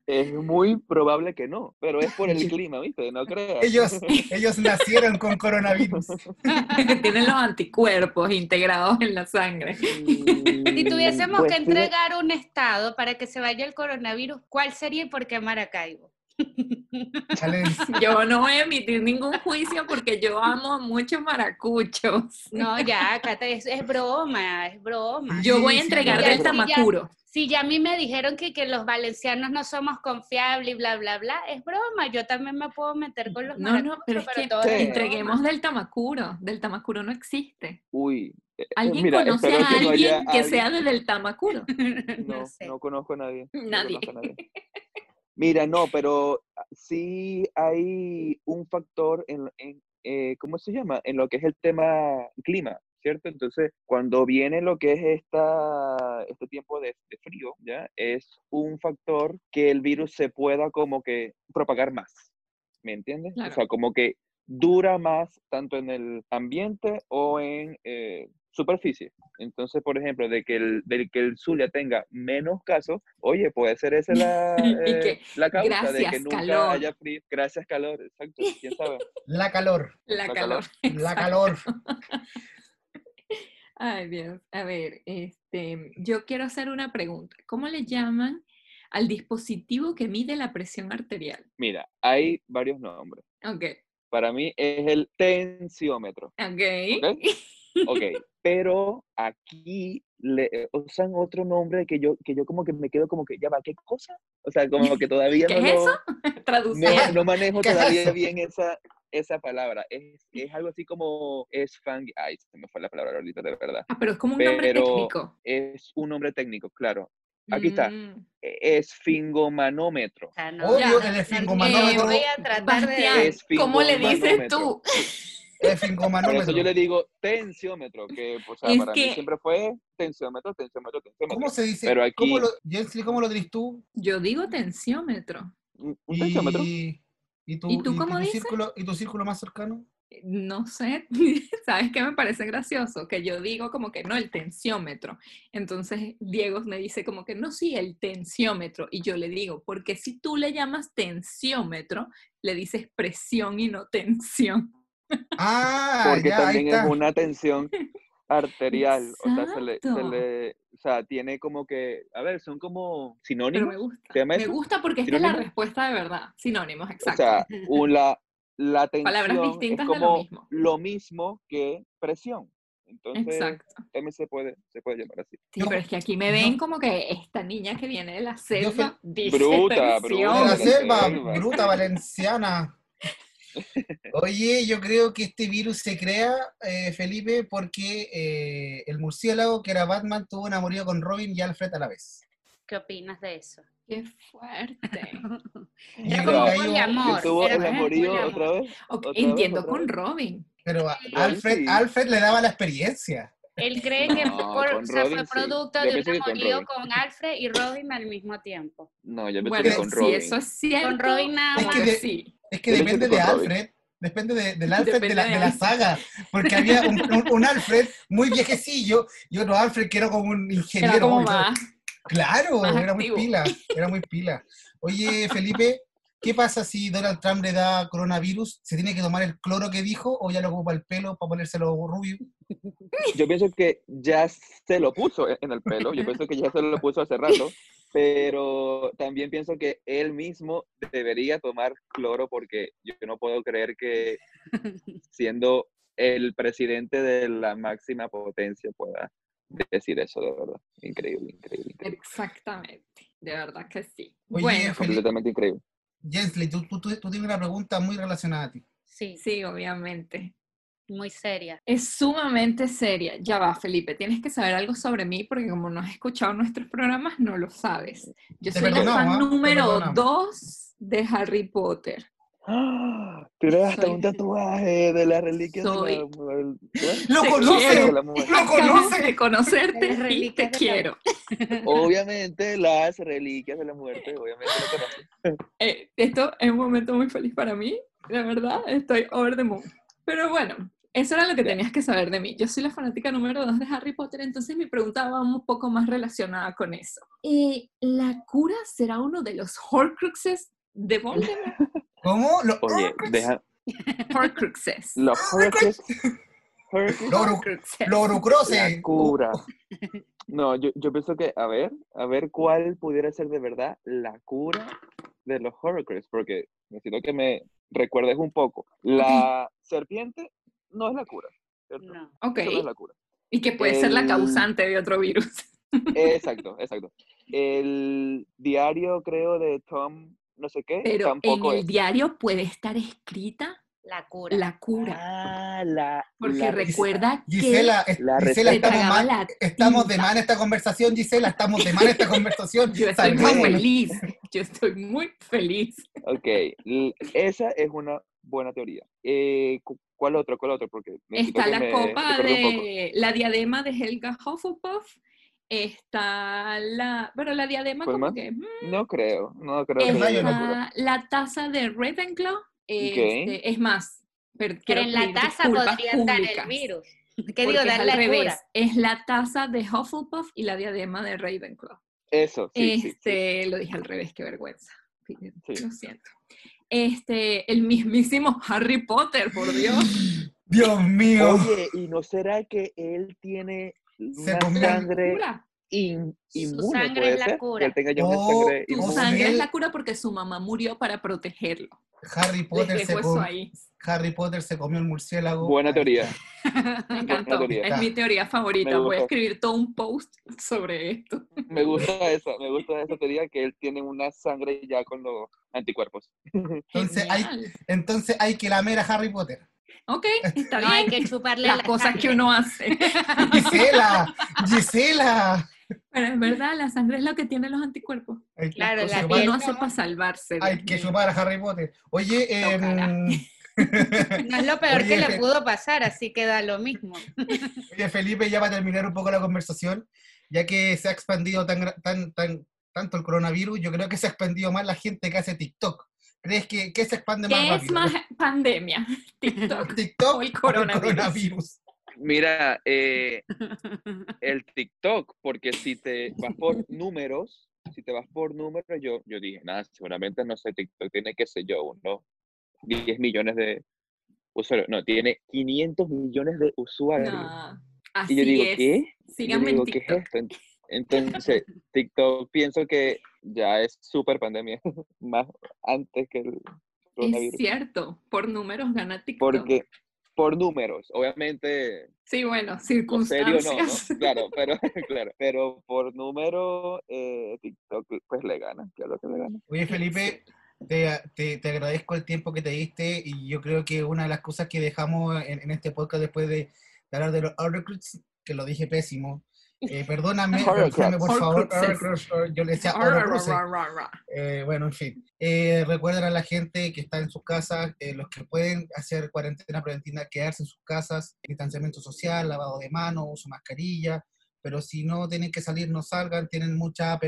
Es muy probable que no, pero es por el clima, ¿viste? No creas. ellos, ellos nacieron con coronavirus. Tienen los anticuerpos integrados en la sangre. Si tuviésemos Pues que fíjate- entregar un estado para que se vaya el coronavirus, ¿cuál sería y por qué Maracaibo? Yo no voy a emitir ningún juicio porque yo amo a muchos maracuchos. No, ya, Cata, es, es broma, es broma. Yo Sí, voy a sí, entregar del sí, ya. tamacuro. Si ya a mí me dijeron que, que los valencianos no somos confiables y bla, bla, bla, es broma. Yo también me puedo meter con los No, no, maracuchos, pero es que todo es broma. entreguemos del tamacuro. Del tamacuro no existe. Uy. eh, ¿Alguien mira, conoce a que no alguien que alguien- sea de del tamacuro? no, No, sé. no conozco a nadie. no Nadie. conozco a nadie. Mira, no, pero ah, sí hay un factor en, en, eh, ¿cómo se llama? En lo que es el tema clima, ¿cierto? Entonces, cuando viene lo que es esta, este tiempo de, de frío, ¿ya? Es un factor que el virus se pueda como que propagar más, ¿me entiendes? Claro. O sea, como que dura más tanto en el ambiente o en eh, superficie. Entonces, por ejemplo, de que el, del que el Zulia tenga menos casos, oye, puede ser esa la, eh, que, la causa de que gracias, nunca calor. haya frío. Gracias, calor, exacto, quién sabe. La calor, La La calor. la calor. Ay, Dios. A ver, este, yo quiero hacer una pregunta. ¿Cómo le llaman al dispositivo que mide la presión arterial? Mira, hay varios nombres. Ok, Para mí es el tensiómetro, ok. ¿ok? Ok, pero aquí le eh, usan otro nombre que yo, que yo como que me quedo como que, ya va, ¿qué cosa? O sea, como que todavía ¿Qué no, es eso? no, no manejo todavía es bien esa, esa palabra. Es, es, algo así como es fan. Ay, se me fue la palabra ahorita, de verdad. Ah, pero es como un pero nombre técnico. Es un nombre técnico, claro. Aquí está. Mm. E, es fingomanómetro. Ah, no. Obvio ya, que el esfingomanómetro. Voy a tratar de. ¿Cómo le dices tú? F5 Por eso yo le digo tensiómetro, que o sea, para que... mí siempre fue tensiómetro, tensiómetro, tensiómetro. ¿Cómo se dice? Pero aquí... ¿Cómo lo, Jensley, ¿cómo lo tú? Yo digo tensiómetro. ¿Un tensiómetro? ¿Y, y, tu, ¿Y tú y cómo tu dices? Círculo, ¿Y tu círculo más cercano? no sé, ¿sabes qué me parece gracioso? Que yo digo como que no, el tensiómetro. Entonces Diego me dice como que no, sí, el tensiómetro. Y yo le digo, porque si tú le llamas tensiómetro, le dices presión y no tensión. Ah, porque ya, ahí también es una tensión arterial, o sea, se le, se Exacto. le, o sea, tiene como que, a ver, son como Pero sinónimos, me gusta. ¿Se llama Me eso? gusta porque esta es la respuesta de verdad. Sinónimos, o exacto. sea, un- la, la Palabras tensión es distintas de lo como mismo. lo mismo que presión, entonces exacto. también se puede, se puede llamar así. Sí, Yo- pero es que aquí me ven como que esta niña que viene de la selva dice Bruta, tensión. De la bruta. selva. bruta valenciana. Oye, yo creo que este virus se crea, eh, Felipe, porque eh, el murciélago, que era Batman, tuvo un amorío con Robin y Alfred a la vez. ¿Qué opinas de eso? Qué fuerte. Era como que poliamor. ¿Estuvo era el como amorío otra vez? Ok, ¿Otra vez, entiendo otra con vez? Robin. Pero a- Alfred, sí. Alfred le daba la experiencia. Él cree que fue, No, por- o sea, Robin fue sí. producto de un que con amorío con Alfred y Robin al mismo tiempo. No, yo pensé Bueno, que con si Robin. eso es cierto, Con Robin nada Es más. que de- sí. Es que depende de. Alfred, depende de- del Alfred de la, de la saga, porque había un, un- un Alfred muy viejecillo y otro Alfred que era como un ingeniero. Era como más. Claro, más era muy pila, era muy pila. Oye, Felipe, ¿qué pasa si Donald Trump le da coronavirus? ¿Se tiene que tomar el cloro que dijo o ya lo ocupa el pelo para ponérselo rubio? Yo pienso que ya se lo puso en el pelo, yo pienso que ya se lo puso hace rato, pero también pienso que él mismo debería tomar cloro porque yo no puedo creer que siendo el presidente de la máxima potencia pueda decir eso, de verdad. Increíble, increíble, increíble. Exactamente. De verdad que sí. Oye, bueno, Completamente increíble. Jensley, tú, tú, tú, tú tienes una pregunta muy relacionada a ti. Sí, sí, obviamente. muy seria. Es sumamente seria. Ya va, Felipe, tienes que saber algo sobre mí porque como no has escuchado nuestros programas, no lo sabes. Yo soy la fan ¿ah? Número dos de Harry Potter. ¡Ah! Tienes hasta Soy- un tatuaje de las reliquias Soy- de la muerte. ¿eh? ¡Lo Te conoce! quiero. De la. ¡Lo conoce! de De conocerte las y te de la- quiero. Obviamente las reliquias de la muerte, obviamente lo conoces. Eh, esto es un momento muy feliz para mí, la verdad, estoy over the moon. Pero bueno, eso era lo que tenías que saber de mí. Yo soy la fanática número dos de Harry Potter, entonces mi pregunta va un poco más relacionada con eso. Eh, ¿La cura será uno de los Horcruxes de Voldemort? ¿Cómo? Lo- Oye, deja Horcruxes. los Horcruxes. La cura. No, yo, yo pienso que, a ver, a ver cuál pudiera ser de verdad la cura de los Horcrux, porque necesito que me recuerdes un poco. La serpiente no es la cura, ¿cierto? No. Ok. Eso no es la cura. Y que puede ser la causante de otro virus. Exacto, exacto. El diario, creo, de Tom, no sé qué, Pero en el es. diario puede estar escrita La cura. la cura. Ah, la. Porque la- recuerda que es- La Gisela, estamos, mal, la estamos de en esta conversación, Gisela, estamos de en esta conversación. Yo estoy muy feliz. Yo estoy muy feliz. Ok, esa es una buena teoría. Eh, cu- ¿Cuál otro? ¿Cuál otro? Porque Está la me copa de la diadema de Helga Hufflepuff. Está la, bueno, la diadema ¿Cuál como más? que mm, No creo, no creo que la taza de Ravenclaw. este, es más, pero Pero en la taza podrían dar el virus. ¿Qué digo? Dar al la revés. Es la taza de Hufflepuff y la diadema de Ravenclaw. Eso, sí, sí, sí. este, lo dije al revés, qué vergüenza. Sí. Lo siento. Este, el mismísimo Harry Potter, por Dios. Dios mío. Oye, ¿y no será que él tiene una comió- sangre in- Su inmune? sangre ¿Puede es la ser? Que cura. él tenga ya una Oh, sangre Tu O inmune. sangre él- es la cura porque su mamá murió para protegerlo. Harry Potter, se dejo eso com- ahí. Harry Potter se comió el murciélago. Buena teoría. Me encantó. teoría. Es mi teoría favorita. Voy a escribir todo un post sobre esto. Me gusta esa, me gusta esa teoría que él tiene una sangre ya con los anticuerpos. Entonces hay, entonces hay que lamer a Harry Potter. Ok, está No, hay bien. que chuparle Las la cosas que uno hace. Gisela, Gisela. Pero es verdad, la sangre es lo que tiene los anticuerpos. Hay Claro, la piel uno hace para salvarse. Hay que mío. chupar a Harry Potter. Oye, em, No es lo peor Oye, que le pudo pasar, así que da lo mismo. Oye, Felipe, ya para terminar un poco la conversación, ya que se ha expandido tan, tan, tan, tanto el coronavirus, yo creo que se ha expandido más la gente que hace TikTok. ¿Crees que, que se expande más ¿Qué es rápido? más pandemia? TikTok. ¿TikTok o el o el coronavirus? Mira, eh, el TikTok, porque si te vas por números, si te vas por números, yo, yo dije, nada, seguramente, no sé, TikTok tiene, qué sé yo, unos 10 millones de usuarios. No, tiene 500 millones de usuarios. No, y yo así digo, es. ¿qué? Yo Síganme en digo, ¿qué es TikTok. esto? Ent- Entonces, TikTok pienso que ya es súper pandemia, más antes que el Es coronavirus. cierto, por números gana TikTok. Porque, por números, obviamente, Sí, bueno, o serio no, circunstancias. ¿no? Claro, pero, claro, pero por número, eh, TikTok pues le gana, claro que le gana. Oye, Felipe, te, te, te agradezco el tiempo que te diste y yo creo que una de las cosas que dejamos en, en este podcast después de, de hablar de los Horcruxes, que lo dije pésimo, eh, perdóname, perdóname por favor, yo le decía. Eh, bueno, en fin. Eh, recuerden a la gente que está en sus casas, eh, los que pueden hacer cuarentena preventiva, quedarse en sus casas, distanciamiento social, lavado de manos, uso mascarilla, pero si no tienen que salir, no salgan, tienen muchas app,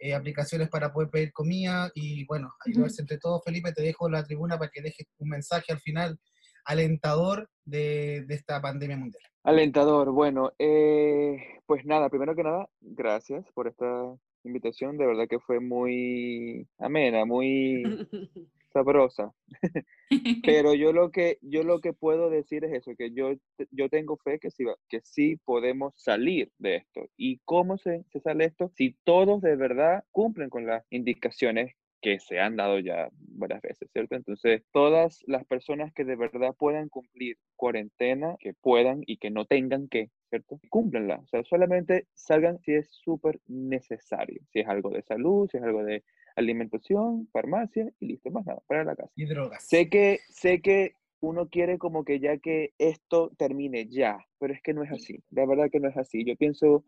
eh, aplicaciones para poder pedir comida y bueno, ayudarse entre todos. Felipe, te dejo la tribuna para que dejes un mensaje al final alentador de, de esta pandemia mundial. Alentador, bueno, eh, pues nada, primero que nada, gracias por esta invitación, de verdad que fue muy amena, muy sabrosa. Pero yo lo que yo lo que puedo decir es eso, que yo, yo tengo fe que sí, que sí podemos salir de esto. ¿Y cómo se, se sale esto? Si todos de verdad cumplen con las indicaciones que se han dado ya varias veces, ¿cierto? Entonces, todas las personas que de verdad puedan cumplir cuarentena, que puedan y que no tengan que, ¿cierto? Cúmplenla. O sea, solamente salgan si es súper necesario. Si es algo de salud, si es algo de alimentación, farmacia y listo, más nada, para la casa. Y drogas. Sé que, sé que uno quiere como que ya que esto termine ya, pero es que no es así. La verdad que no es así. Yo pienso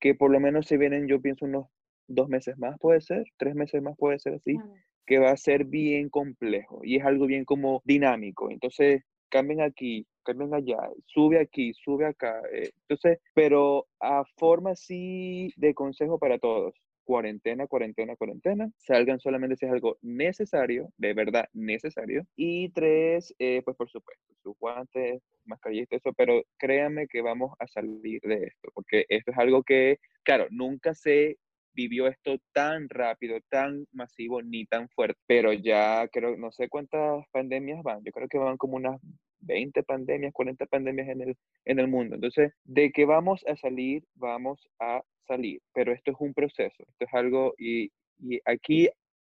que por lo menos se vienen, yo pienso unos dos meses más, puede ser, tres meses más puede ser así, que va a ser bien complejo y es algo bien como dinámico. Entonces, cambien aquí, cambien allá, sube aquí, sube acá. eh, Entonces, pero a forma así de consejo para todos. Cuarentena, cuarentena, cuarentena. Salgan solamente si es algo necesario, de verdad necesario. Y tres, eh, pues por supuesto, sus guantes, mascarilla y eso, pero créanme que vamos a salir de esto, porque esto es algo que, claro, nunca se vivió esto tan rápido, tan masivo, ni tan fuerte, pero ya creo, no sé cuántas pandemias van, yo creo que van como unas 20 pandemias, 40 pandemias en el, en el mundo. Entonces, de que vamos a salir, vamos a salir, pero esto es un proceso, esto es algo, y, y aquí,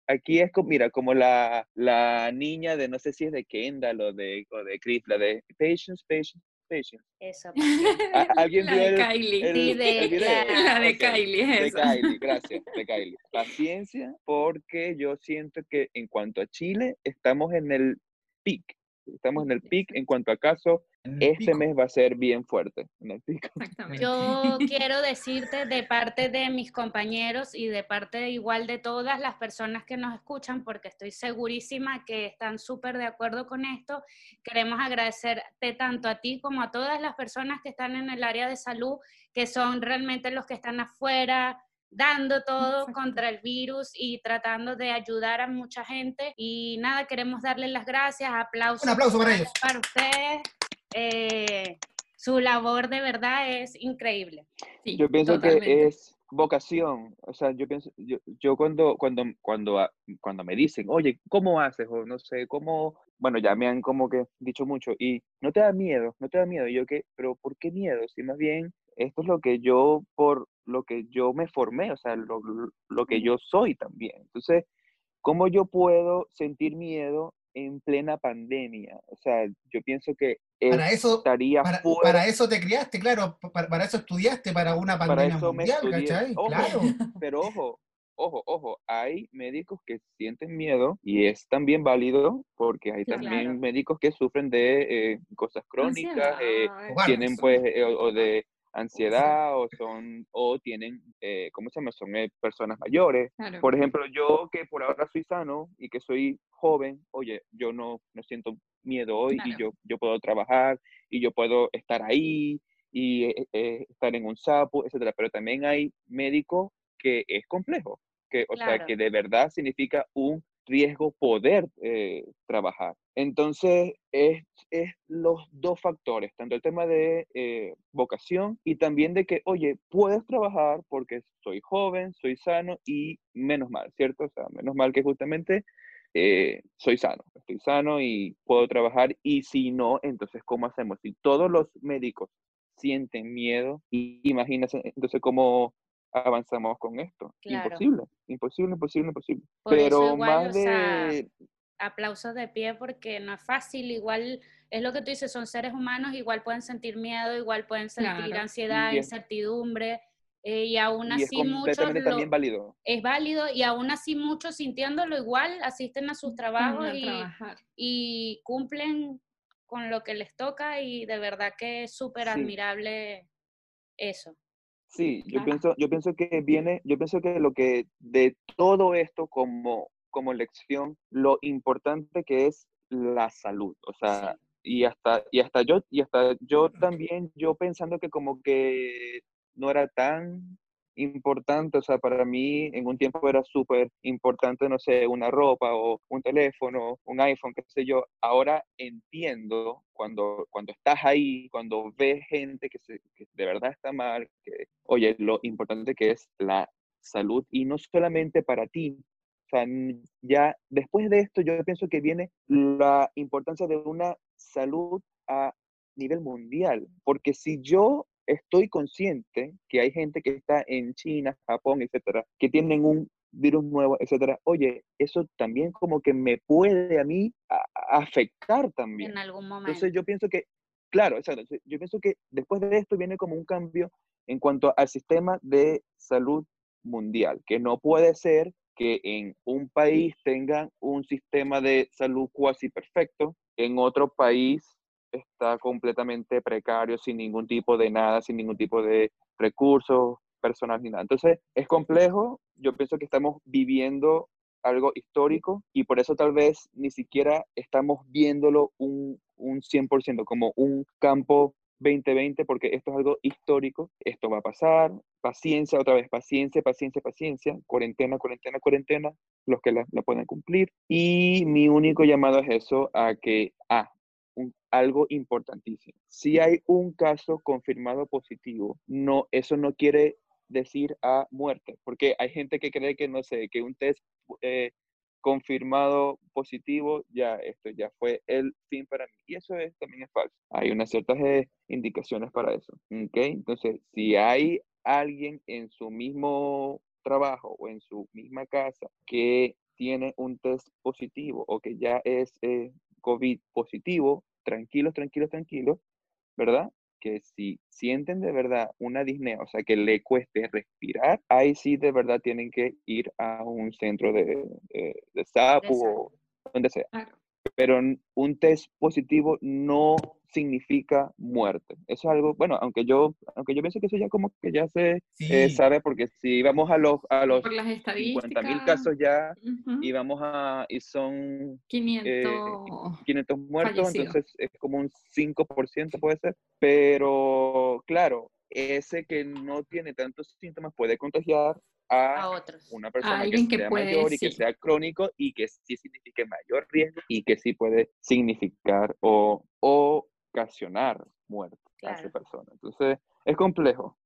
aquí es como, mira, como la, la niña de, no sé si es de Kendall o de, o de Chris, la de patience, patience, patience. Eso. ¿A- ¿Alguien La vio de el, Kylie. el- Sí, de- el video? la- La de Kylie, de es esa. Kylie, gracias, de Kylie. Paciencia, porque yo siento que en cuanto a Chile, estamos en el peak. Estamos en el peak en cuanto a casos. Este pico. mes va a ser bien fuerte. En el pico. Exactamente. Yo quiero decirte de parte de mis compañeros y de parte igual de todas las personas que nos escuchan, porque estoy segurísima que están súper de acuerdo con esto, queremos agradecerte tanto a ti como a todas las personas que están en el área de salud, que son realmente los que están afuera dando todo Exacto. contra el virus y tratando de ayudar a mucha gente. Y nada, queremos darles las gracias, aplausos. Un aplauso para ellos. Para ustedes. Eh, su labor de verdad es increíble. Sí, Yo pienso totalmente. que es vocación. O sea, yo pienso, yo, yo cuando, cuando, cuando, a- cuando me dicen, oye, ¿cómo haces? O no sé, ¿cómo? Bueno, ya me han como que dicho mucho. Y no te da miedo, no te da miedo. Y yo que, pero ¿por qué miedo? Si más bien esto es lo que yo, por lo que yo me formé, o sea, lo, lo que yo soy también. Entonces, ¿cómo yo puedo sentir miedo en plena pandemia? O sea, yo pienso que Para eso, estaría para, fuera- para eso te criaste, claro, para, para eso estudiaste, para una Para pandemia eso me mundial, estudié. ¿cachai? Ojo. Claro. Pero ojo, ojo, ojo, hay médicos que sienten miedo y es también válido porque hay Sí, también claro. médicos que sufren de eh, cosas crónicas, eh, Cobardes. tienen pues, eh, o, o de ansiedad o son, o tienen, eh, ¿cómo se llama? Son eh, personas mayores. claro. Por ejemplo, yo que por ahora soy sano y que soy joven, oye, yo no, no siento miedo hoy y yo, yo puedo trabajar y yo puedo estar ahí y eh, eh, estar en un sapo, etcétera. Pero también hay médico que es complejo, que, o sea, que de verdad significa un riesgo poder eh, trabajar. Entonces, es, es los dos factores, tanto el tema de eh, vocación y también de que, oye, puedes trabajar porque soy joven, soy sano y menos mal, ¿cierto? O sea, menos mal que justamente eh, soy sano, estoy sano y puedo trabajar y si no, entonces, ¿cómo hacemos? Si todos los médicos sienten miedo, imagínense, entonces, ¿cómo avanzamos con esto? Claro. Imposible, imposible, imposible, imposible. Por eso Pero igual, más o sea, de... aplausos de pie porque no es fácil, igual es lo que tú dices, son seres humanos, igual pueden sentir miedo, igual pueden sentir Claro. ansiedad, incertidumbre, eh, y aún Y es así muchos lo- también válido. es válido y aún así muchos sintiéndolo igual asisten a sus trabajos y, cumplen con lo que les toca y de verdad que es súper Sí. admirable eso. Sí, yo pienso, yo pienso que viene, yo pienso que lo que de todo esto como, como lección, lo importante que es la salud, o sea, y hasta, y hasta yo, y hasta yo también, yo pensando que como que no era tan importante, o sea, para mí en un tiempo era súper importante, no sé, una ropa o un teléfono, un iPhone, qué sé yo. Ahora entiendo cuando, cuando estás ahí, cuando ves gente que, se, que de verdad está mal, que, oye, lo importante que es la salud y no solamente para ti. O sea, ya después de esto yo pienso que viene la importancia de una salud a nivel mundial, porque si yo estoy consciente que hay gente que está en China, Japón, etcétera, que tienen un virus nuevo, etcétera, oye, eso también como que me puede a mí a- afectar también. En algún momento. Entonces yo pienso que, claro, exacto, yo pienso que después de esto viene como un cambio en cuanto al sistema de salud mundial, que no puede ser que en un país tengan un sistema de salud cuasi perfecto, en otro país está completamente precario, sin ningún tipo de nada, sin ningún tipo de recursos personal ni nada. Entonces, es complejo, yo pienso que estamos viviendo algo histórico y por eso tal vez ni siquiera estamos viéndolo un, un 100% como un campo 2020 porque esto es algo histórico, esto va a pasar, paciencia, otra vez paciencia, paciencia, paciencia, cuarentena, cuarentena, cuarentena, los que la, la pueden cumplir. Y mi único llamado es eso, a que, ah, un- algo importantísimo. Si hay un caso confirmado positivo, no, eso no quiere decir a muerte, porque hay gente que cree que, no sé, que un test eh, confirmado positivo, ya esto ya fue el fin para mí. Y eso es, también es falso. Hay unas ciertas eh, indicaciones para eso. ¿ok? Entonces, si hay alguien en su mismo trabajo o en su misma casa que tiene un test positivo o que ya es eh, COVID positivo, tranquilos, tranquilos, tranquilos, ¿verdad? Que si sienten de verdad una disnea, o sea, que le cueste respirar, ahí sí de verdad tienen que ir a un centro de, de, de SAPU o donde sea. Claro. Pero un test positivo no significa muerte. Eso es algo, bueno, aunque yo, aunque yo pienso que eso ya como que ya se eh, sabe, porque si vamos a los, a los Por las 50 estadísticas. mil casos ya y vamos a, y son 500. 500 muertos, entonces es como un 5% puede ser. Pero claro, ese que no tiene tantos síntomas puede contagiar A a otros. una persona alguien que que sea puede, mayor y que sea crónico y que sí signifique mayor riesgo y que sí puede significar o ocasionar muerte a esa Claro. persona. Entonces, es complejo.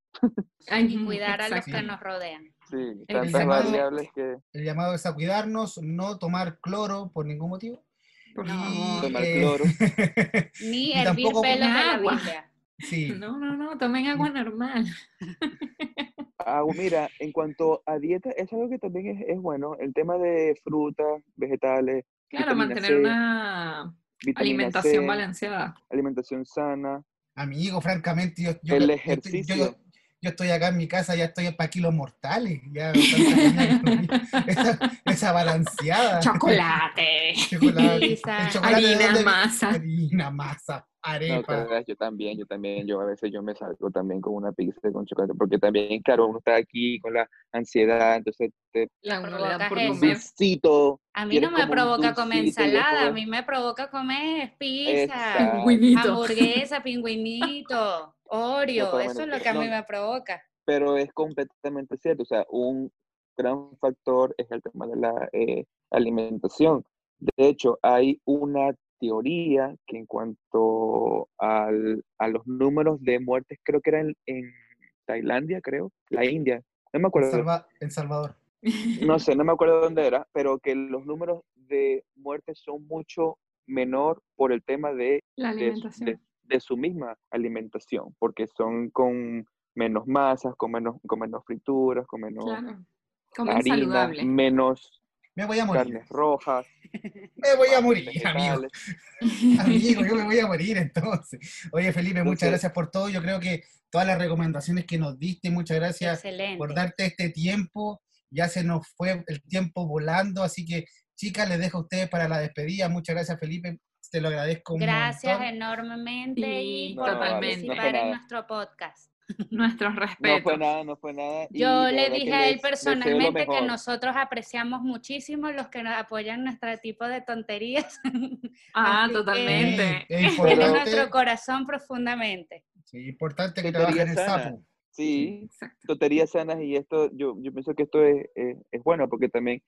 Ay, Y ujú, cuidar a los que nos rodean. Sí, El tantas llamado- variables que El llamado es a cuidarnos, no tomar cloro por ningún motivo. Y, favor. Tomar eh, cloro. Ni hervir tampoco pelos de la agua. Biblia. sí, No, no, no, tomen agua normal. Ah, mira, en cuanto a dieta, es algo que también es, es bueno. El tema de frutas, vegetales, Claro, mantener C, una alimentación C, balanceada. alimentación sana. amigo, francamente, yo, yo, El yo- yo- ejercicio. yo- yo estoy acá en mi casa, ya estoy para kilos mortales. Ya, esa, esa balanceada. Chocolate. Chocolate. El Harina, masa. Harina, masa, arepa. yo también, yo también, yo a veces yo me salgo también con una pizza con chocolate, porque también, claro, uno está aquí con la ansiedad, entonces te La Provocas por un dulcito, A mí no me provoca comer ensalada, a mí me provoca comer pizza, Exacto. Hamburguesa, pingüinito, Oreo, eso es lo que a mí me provoca. pero es completamente cierto, o sea, un gran factor es el tema de la eh, alimentación. De hecho, hay una teoría que en cuanto al- a los números de muertes, creo que era en, en Tailandia, creo, la India, no me En, acuerdo. Salva- en Salvador. no sé, no me acuerdo dónde era, pero que los números de muertes son mucho menor por el tema de, La alimentación. de- de su misma alimentación, porque son con menos masas, con menos, con menos frituras, con menos Claro. Harina, saludable. menos Me voy a morir. carnes rojas. Me voy a morir, amigo. vegetales. Amigo, yo me voy a morir entonces. Oye, Felipe, muchas Entonces- gracias por todo. Yo creo que todas las recomendaciones que nos diste, muchas gracias Excelente. por darte este tiempo. Ya se nos fue el tiempo volando, así que chicas, les dejo a ustedes para la despedida. Muchas gracias, Felipe. Te lo agradezco un Gracias montón. enormemente Sí, y por totalmente. participar No en nuestro podcast. Nuestros No respetos. fue nada, no fue nada. y Yo le dije a él les personalmente que nosotros apreciamos muchísimo los que nos apoyan nuestro tipo de tonterías. Ah, totalmente. Es en importante, nuestro corazón profundamente. sí, importante que Tonterías trabajen en sanas. sapo. Sí, Exacto. tonterías sanas y esto, yo, yo pienso que esto es, es, es bueno porque también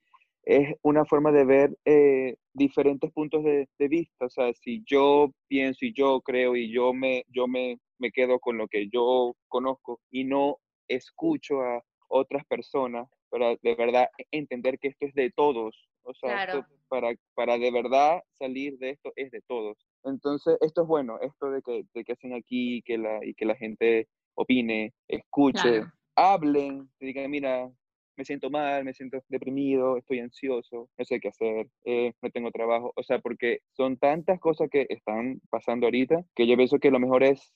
es una forma de ver eh, diferentes puntos de, de vista. O sea, si yo pienso y yo creo y yo me, yo me, me quedo con lo que yo conozco y no escucho a otras personas para de verdad entender que esto es de todos. O sea, esto para, para de verdad salir de esto es de todos. Entonces, esto es bueno, esto de que, de que hacen aquí que la, y que la gente opine, escuche, Claro. hablen, digan, mira, me siento mal, me siento deprimido, estoy ansioso, no sé qué hacer, eh, no tengo trabajo. O sea, porque son tantas cosas que están pasando ahorita que yo pienso que lo mejor es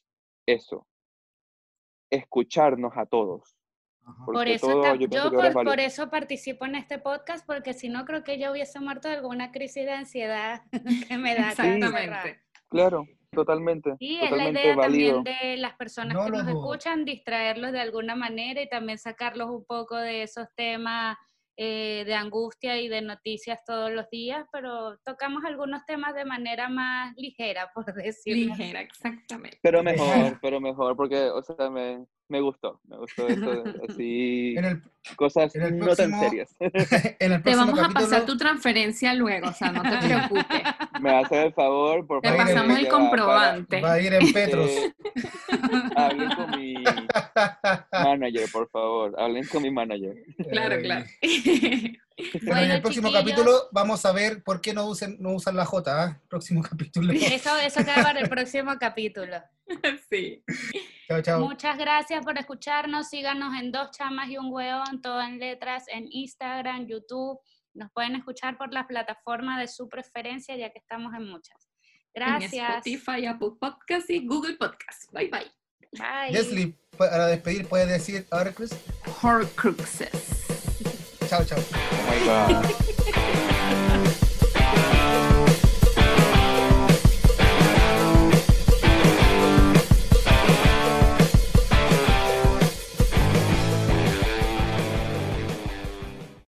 eso, escucharnos a todos. Por eso, todo yo yo por, eso participo en este podcast, porque si no creo que yo hubiese muerto de alguna crisis de ansiedad que me da. Exactamente. Claro, totalmente. Y es la idea válido. también de las personas No que nos dudo. escuchan, distraerlos de alguna manera y también sacarlos un poco de esos temas eh, de angustia y de noticias todos los días, pero tocamos algunos temas de manera más ligera, por decirlo. así. Ligera, exactamente. Pero mejor, pero mejor, porque, o sea, me, me gustó, me gustó esto, de- así, En el, cosas no tan serias. en el Te vamos a capítulo, pasar tu transferencia luego, o sea, no te preocupes. Me hace el favor, por Te favor. le- pasamos el para- comprobante. va a ir en Petros. eh, hablen con mi manager, por favor. Hablen con mi manager. Claro, Ay. claro. Bueno, en el próximo chiquillos. capítulo vamos a ver por qué no usan, no usan la J. ¿ah? Próximo capítulo. Eso, eso queda para el próximo capítulo. Sí. chao, chao. Muchas gracias por escucharnos. Síganos en Dos Chamas y un Hueón, todo en letras, en Instagram, YouTube. Nos pueden escuchar por las plataformas de su preferencia, ya que estamos en muchas. En Gracias. Spotify, Apple Podcast y Google Podcast. Bye bye. Bye. Leslie, para despedir, puedes decir Horcrux. Horcruxes. Chao, chao. Oh my God.